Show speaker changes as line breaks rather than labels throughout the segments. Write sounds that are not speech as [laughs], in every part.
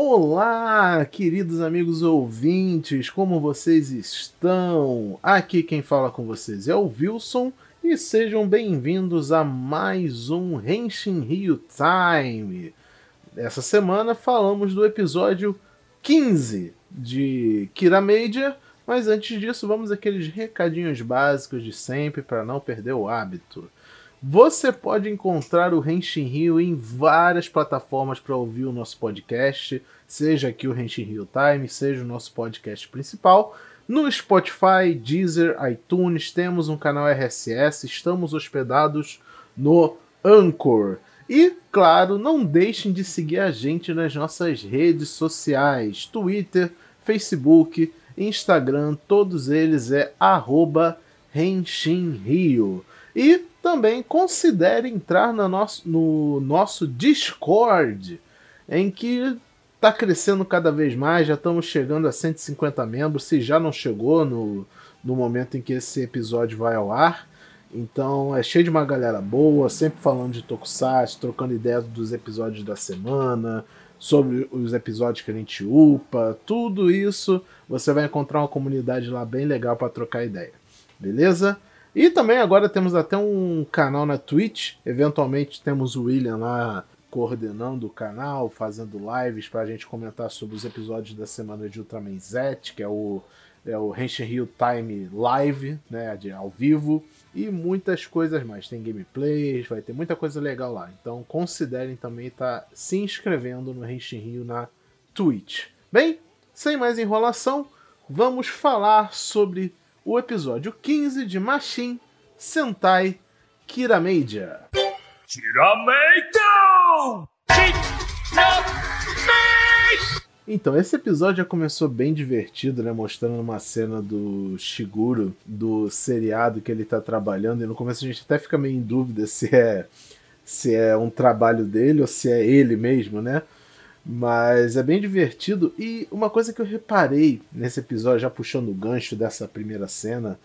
Olá, queridos amigos ouvintes, como vocês estão? Aqui quem fala com vocês é o Wilson e sejam bem-vindos a mais um Henshin Rio Time. Essa semana falamos do episódio 15 de Kira Major, mas antes disso vamos aqueles recadinhos básicos de sempre para não perder o hábito. Você pode encontrar o Henshin Rio em várias plataformas para ouvir o nosso podcast, seja aqui o Henshin Rio Time, seja o nosso podcast principal. No Spotify, Deezer, iTunes, temos um canal RSS, estamos hospedados no Anchor. E, claro, não deixem de seguir a gente nas nossas redes sociais: Twitter, Facebook, Instagram, todos eles é arroba Henshin Rio. E também considere entrar no nosso, no nosso Discord, em que está crescendo cada vez mais, já estamos chegando a 150 membros, se já não chegou no, no momento em que esse episódio vai ao ar. Então é cheio de uma galera boa, sempre falando de Tokusatsu, trocando ideias dos episódios da semana, sobre os episódios que a gente upa, tudo isso você vai encontrar uma comunidade lá bem legal para trocar ideia. Beleza? E também agora temos até um canal na Twitch. Eventualmente temos o William lá coordenando o canal, fazendo lives para a gente comentar sobre os episódios da semana de Ultraman Z, que é o, é o Henshin Rio Time Live, né, de, ao vivo, e muitas coisas mais. Tem gameplays, vai ter muita coisa legal lá. Então considerem também estar tá se inscrevendo no Henshin Rio na Twitch. Bem, sem mais enrolação, vamos falar sobre o episódio 15 de Machin Sentai Kirameija. Kirameija! Então, esse episódio já começou bem divertido, né? Mostrando uma cena do Shiguro, do seriado que ele tá trabalhando. E no começo a gente até fica meio em dúvida se é, se é um trabalho dele ou se é ele mesmo, né? Mas é bem divertido. E uma coisa que eu reparei nesse episódio, já puxando o gancho dessa primeira cena,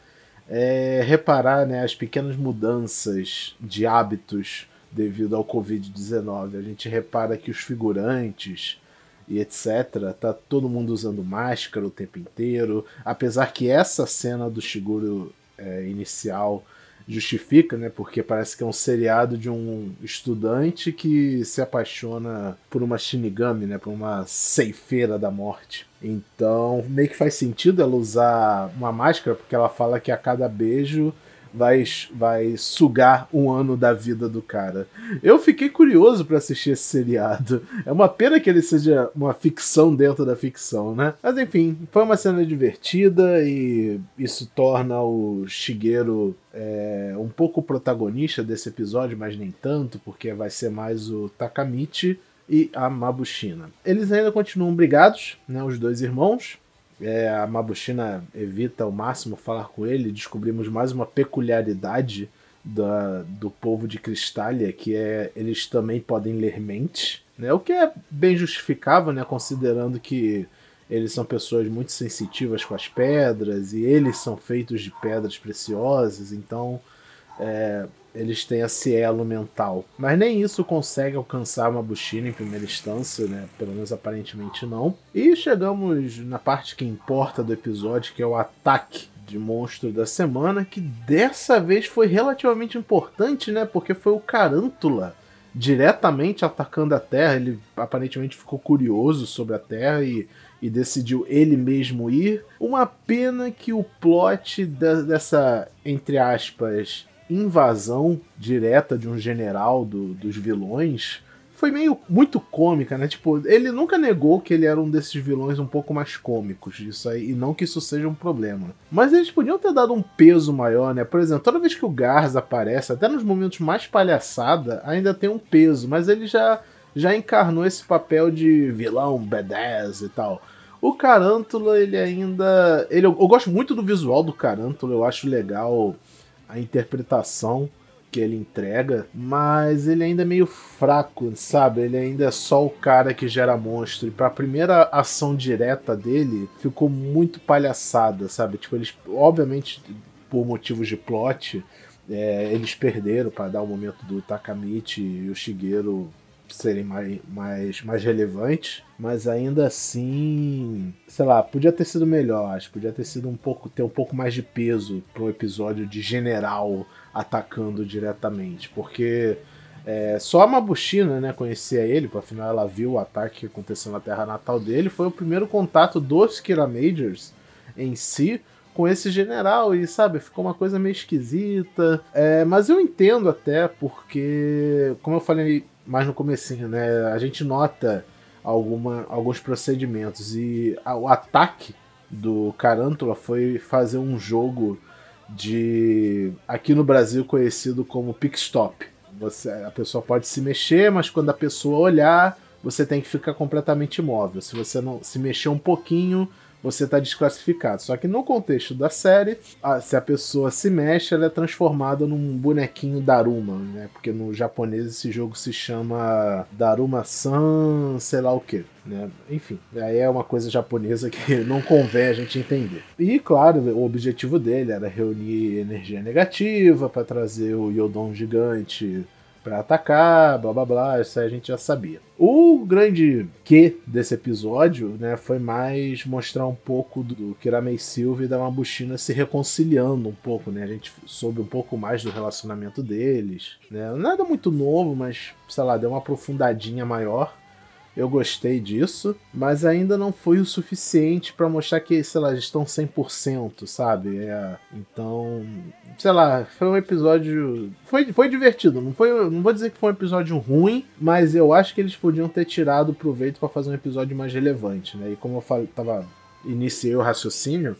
é reparar né, as pequenas mudanças de hábitos devido ao Covid-19. A gente repara que os figurantes e etc. Tá todo mundo usando máscara o tempo inteiro. Apesar que essa cena do Shiguro é, inicial justifica, né? Porque parece que é um seriado de um estudante que se apaixona por uma Shinigami, né? Por uma ceifeira da morte. Então, meio que faz sentido ela usar uma máscara, porque ela fala que a cada beijo vai, vai sugar um ano da vida do cara. Eu fiquei curioso para assistir esse seriado. É uma pena que ele seja uma ficção dentro da ficção, né? Mas enfim, foi uma cena divertida e isso torna o Shigeru é, um pouco protagonista desse episódio, mas nem tanto, porque vai ser mais o Takamichi e a Mabushina. Eles ainda continuam brigados, né, os dois irmãos, é, a Mabushina evita ao máximo falar com ele. Descobrimos mais uma peculiaridade da, do povo de Cristália, que é eles também podem ler mente, né? O que é bem justificável, né? Considerando que eles são pessoas muito sensitivas com as pedras e eles são feitos de pedras preciosas, então é, eles têm esse elo mental. Mas nem isso consegue alcançar uma Bushina em primeira instância, né? Pelo menos aparentemente não. E chegamos na parte que importa do episódio, que é o ataque de monstro da semana, que dessa vez foi relativamente importante, né? Porque foi o Carântula diretamente atacando a Terra. Ele aparentemente ficou curioso sobre a Terra e, e decidiu ele mesmo ir. Uma pena que o plot da, dessa, entre aspas, invasão direta de um general do, dos vilões foi meio muito cômica, né? Tipo, ele nunca negou que ele era um desses vilões um pouco mais cômicos isso aí, e não que isso seja um problema. Mas eles podiam ter dado um peso maior, né? Por exemplo, toda vez que o Garza aparece, até nos momentos mais palhaçada, ainda tem um peso, mas ele já já encarnou esse papel de vilão badass e tal. O Carântula, ele ainda. Ele, eu, eu gosto muito do visual do Carântula, eu acho legal a interpretação que ele entrega, mas ele ainda é meio fraco, sabe? Ele ainda é só o cara que gera monstro. E pra primeira ação direta dele, ficou muito palhaçada, sabe? Tipo, eles, obviamente, por motivos de plot, é, eles perderam para dar o momento do Takamichi e o Shigeru serem mais, mais, mais relevantes, mas ainda assim, sei lá, podia ter sido melhor, acho, podia ter sido um pouco ter um pouco mais de peso para um episódio de general atacando diretamente, porque é, só a Mabushina, né, conhecia ele, afinal ela viu o ataque que aconteceu na terra natal dele, foi o primeiro contato dos Kira Majors em si com esse general e sabe ficou uma coisa meio esquisita. É, mas eu entendo até porque como eu falei mais no comecinho né? A gente nota alguma, alguns procedimentos. E a, o ataque do Carantula foi fazer um jogo de aqui no Brasil conhecido como pick stop. Você a pessoa pode se mexer mas quando a pessoa olhar você tem que ficar completamente imóvel. Se você não se mexer um pouquinho você está desclassificado. Só que no contexto da série, a, se a pessoa se mexe, ela é transformada num bonequinho Daruma, né? Porque no japonês esse jogo se chama Daruma-san, sei lá o que. Né? Enfim, aí é uma coisa japonesa que [laughs] não convém a gente entender. E claro, o objetivo dele era reunir energia negativa para trazer o Yodon gigante para atacar, blá blá blá, isso a gente já sabia. O grande que desse episódio, né, foi mais mostrar um pouco do Kiramei Silva e da Mabushina se reconciliando um pouco, né? A gente soube um pouco mais do relacionamento deles, né? Nada muito novo, mas sei lá, deu uma aprofundadinha maior. Eu gostei disso, mas ainda não foi o suficiente para mostrar que, sei lá, estão 100%, sabe? É, então, sei lá, foi um episódio. Foi, foi divertido. Não, foi, não vou dizer que foi um episódio ruim, mas eu acho que eles podiam ter tirado proveito para fazer um episódio mais relevante, né? E como eu falei, tava, iniciei o raciocínio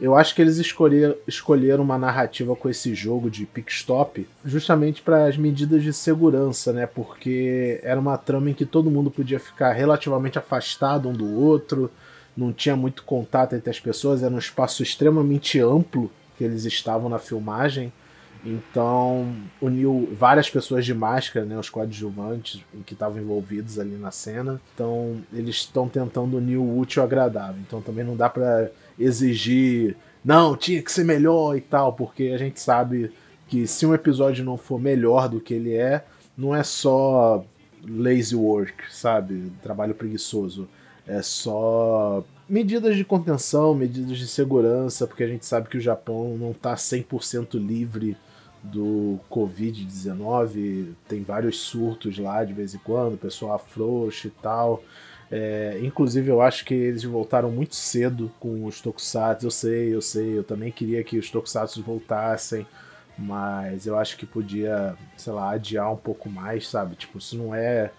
eu acho que eles escolheram, escolheram uma narrativa com esse jogo de pick stop justamente para as medidas de segurança, né? Porque era uma trama em que todo mundo podia ficar relativamente afastado um do outro, não tinha muito contato entre as pessoas, era um espaço extremamente amplo que eles estavam na filmagem. Então, uniu várias pessoas de máscara, né, os coadjuvantes que estavam envolvidos ali na cena. Então, eles estão tentando unir o útil ao agradável. Então, também não dá para exigir, não, tinha que ser melhor e tal, porque a gente sabe que se um episódio não for melhor do que ele é, não é só lazy work, sabe? Trabalho preguiçoso. É só medidas de contenção, medidas de segurança, porque a gente sabe que o Japão não está 100% livre do Covid-19, tem vários surtos lá de vez em quando, o pessoal afrouxa e tal. É, inclusive, eu acho que eles voltaram muito cedo com os Tokusatsu. Eu sei, eu sei, eu também queria que os Tokusatsu voltassem, mas eu acho que podia, sei lá, adiar um pouco mais, sabe? Tipo, isso não é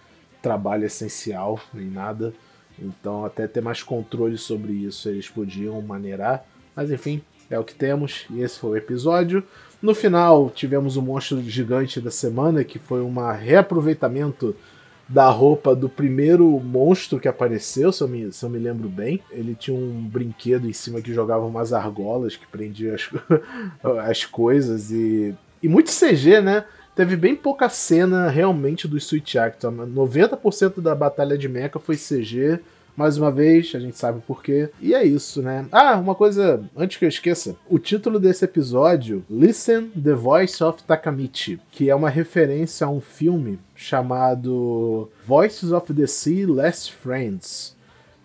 trabalho essencial nem nada. Então, até ter mais controle sobre isso, eles podiam maneirar. Mas enfim, é o que temos. E esse foi o episódio. No final, tivemos o monstro gigante da semana, que foi um reaproveitamento da roupa do primeiro monstro que apareceu, se eu, me, se eu me lembro bem. Ele tinha um brinquedo em cima que jogava umas argolas que prendia as, [laughs] as coisas e. E muito CG, né? Teve bem pouca cena realmente do Switch Actor. 90% da batalha de mecha foi CG mais uma vez, a gente sabe por quê. E é isso, né? Ah, uma coisa, antes que eu esqueça: o título desse episódio, Listen the Voice of Takamichi, que é uma referência a um filme chamado Voices of the Sea Last Friends,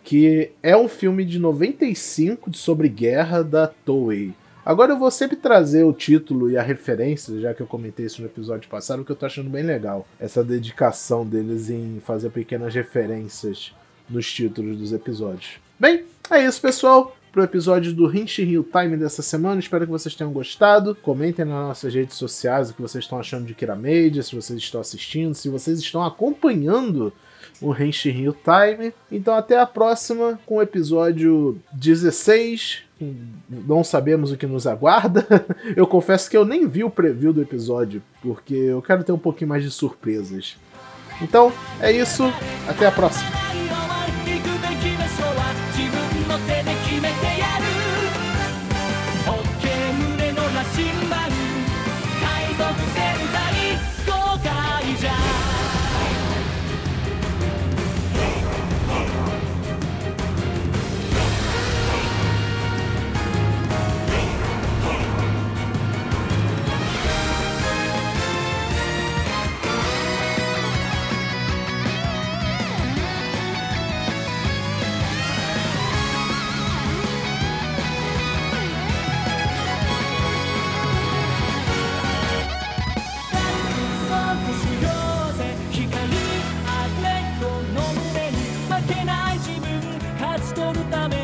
que é um filme de 95 sobre guerra da Toei. Agora eu vou sempre trazer o título e a referência, já que eu comentei isso no episódio passado, que eu tô achando bem legal. Essa dedicação deles em fazer pequenas referências nos títulos dos episódios. Bem, é isso, pessoal. Pro episódio do Rinchi Hill Time dessa semana. Espero que vocês tenham gostado. Comentem nas nossas redes sociais o que vocês estão achando de Kira Media, se vocês estão assistindo, se vocês estão acompanhando o Rinchi Hill Time. Então até a próxima com o episódio 16. Não sabemos o que nos aguarda. [laughs] Eu confesso que eu nem vi o preview do episódio, porque eu quero ter um pouquinho mais de surpresas. Então é isso, até a próxima.
のため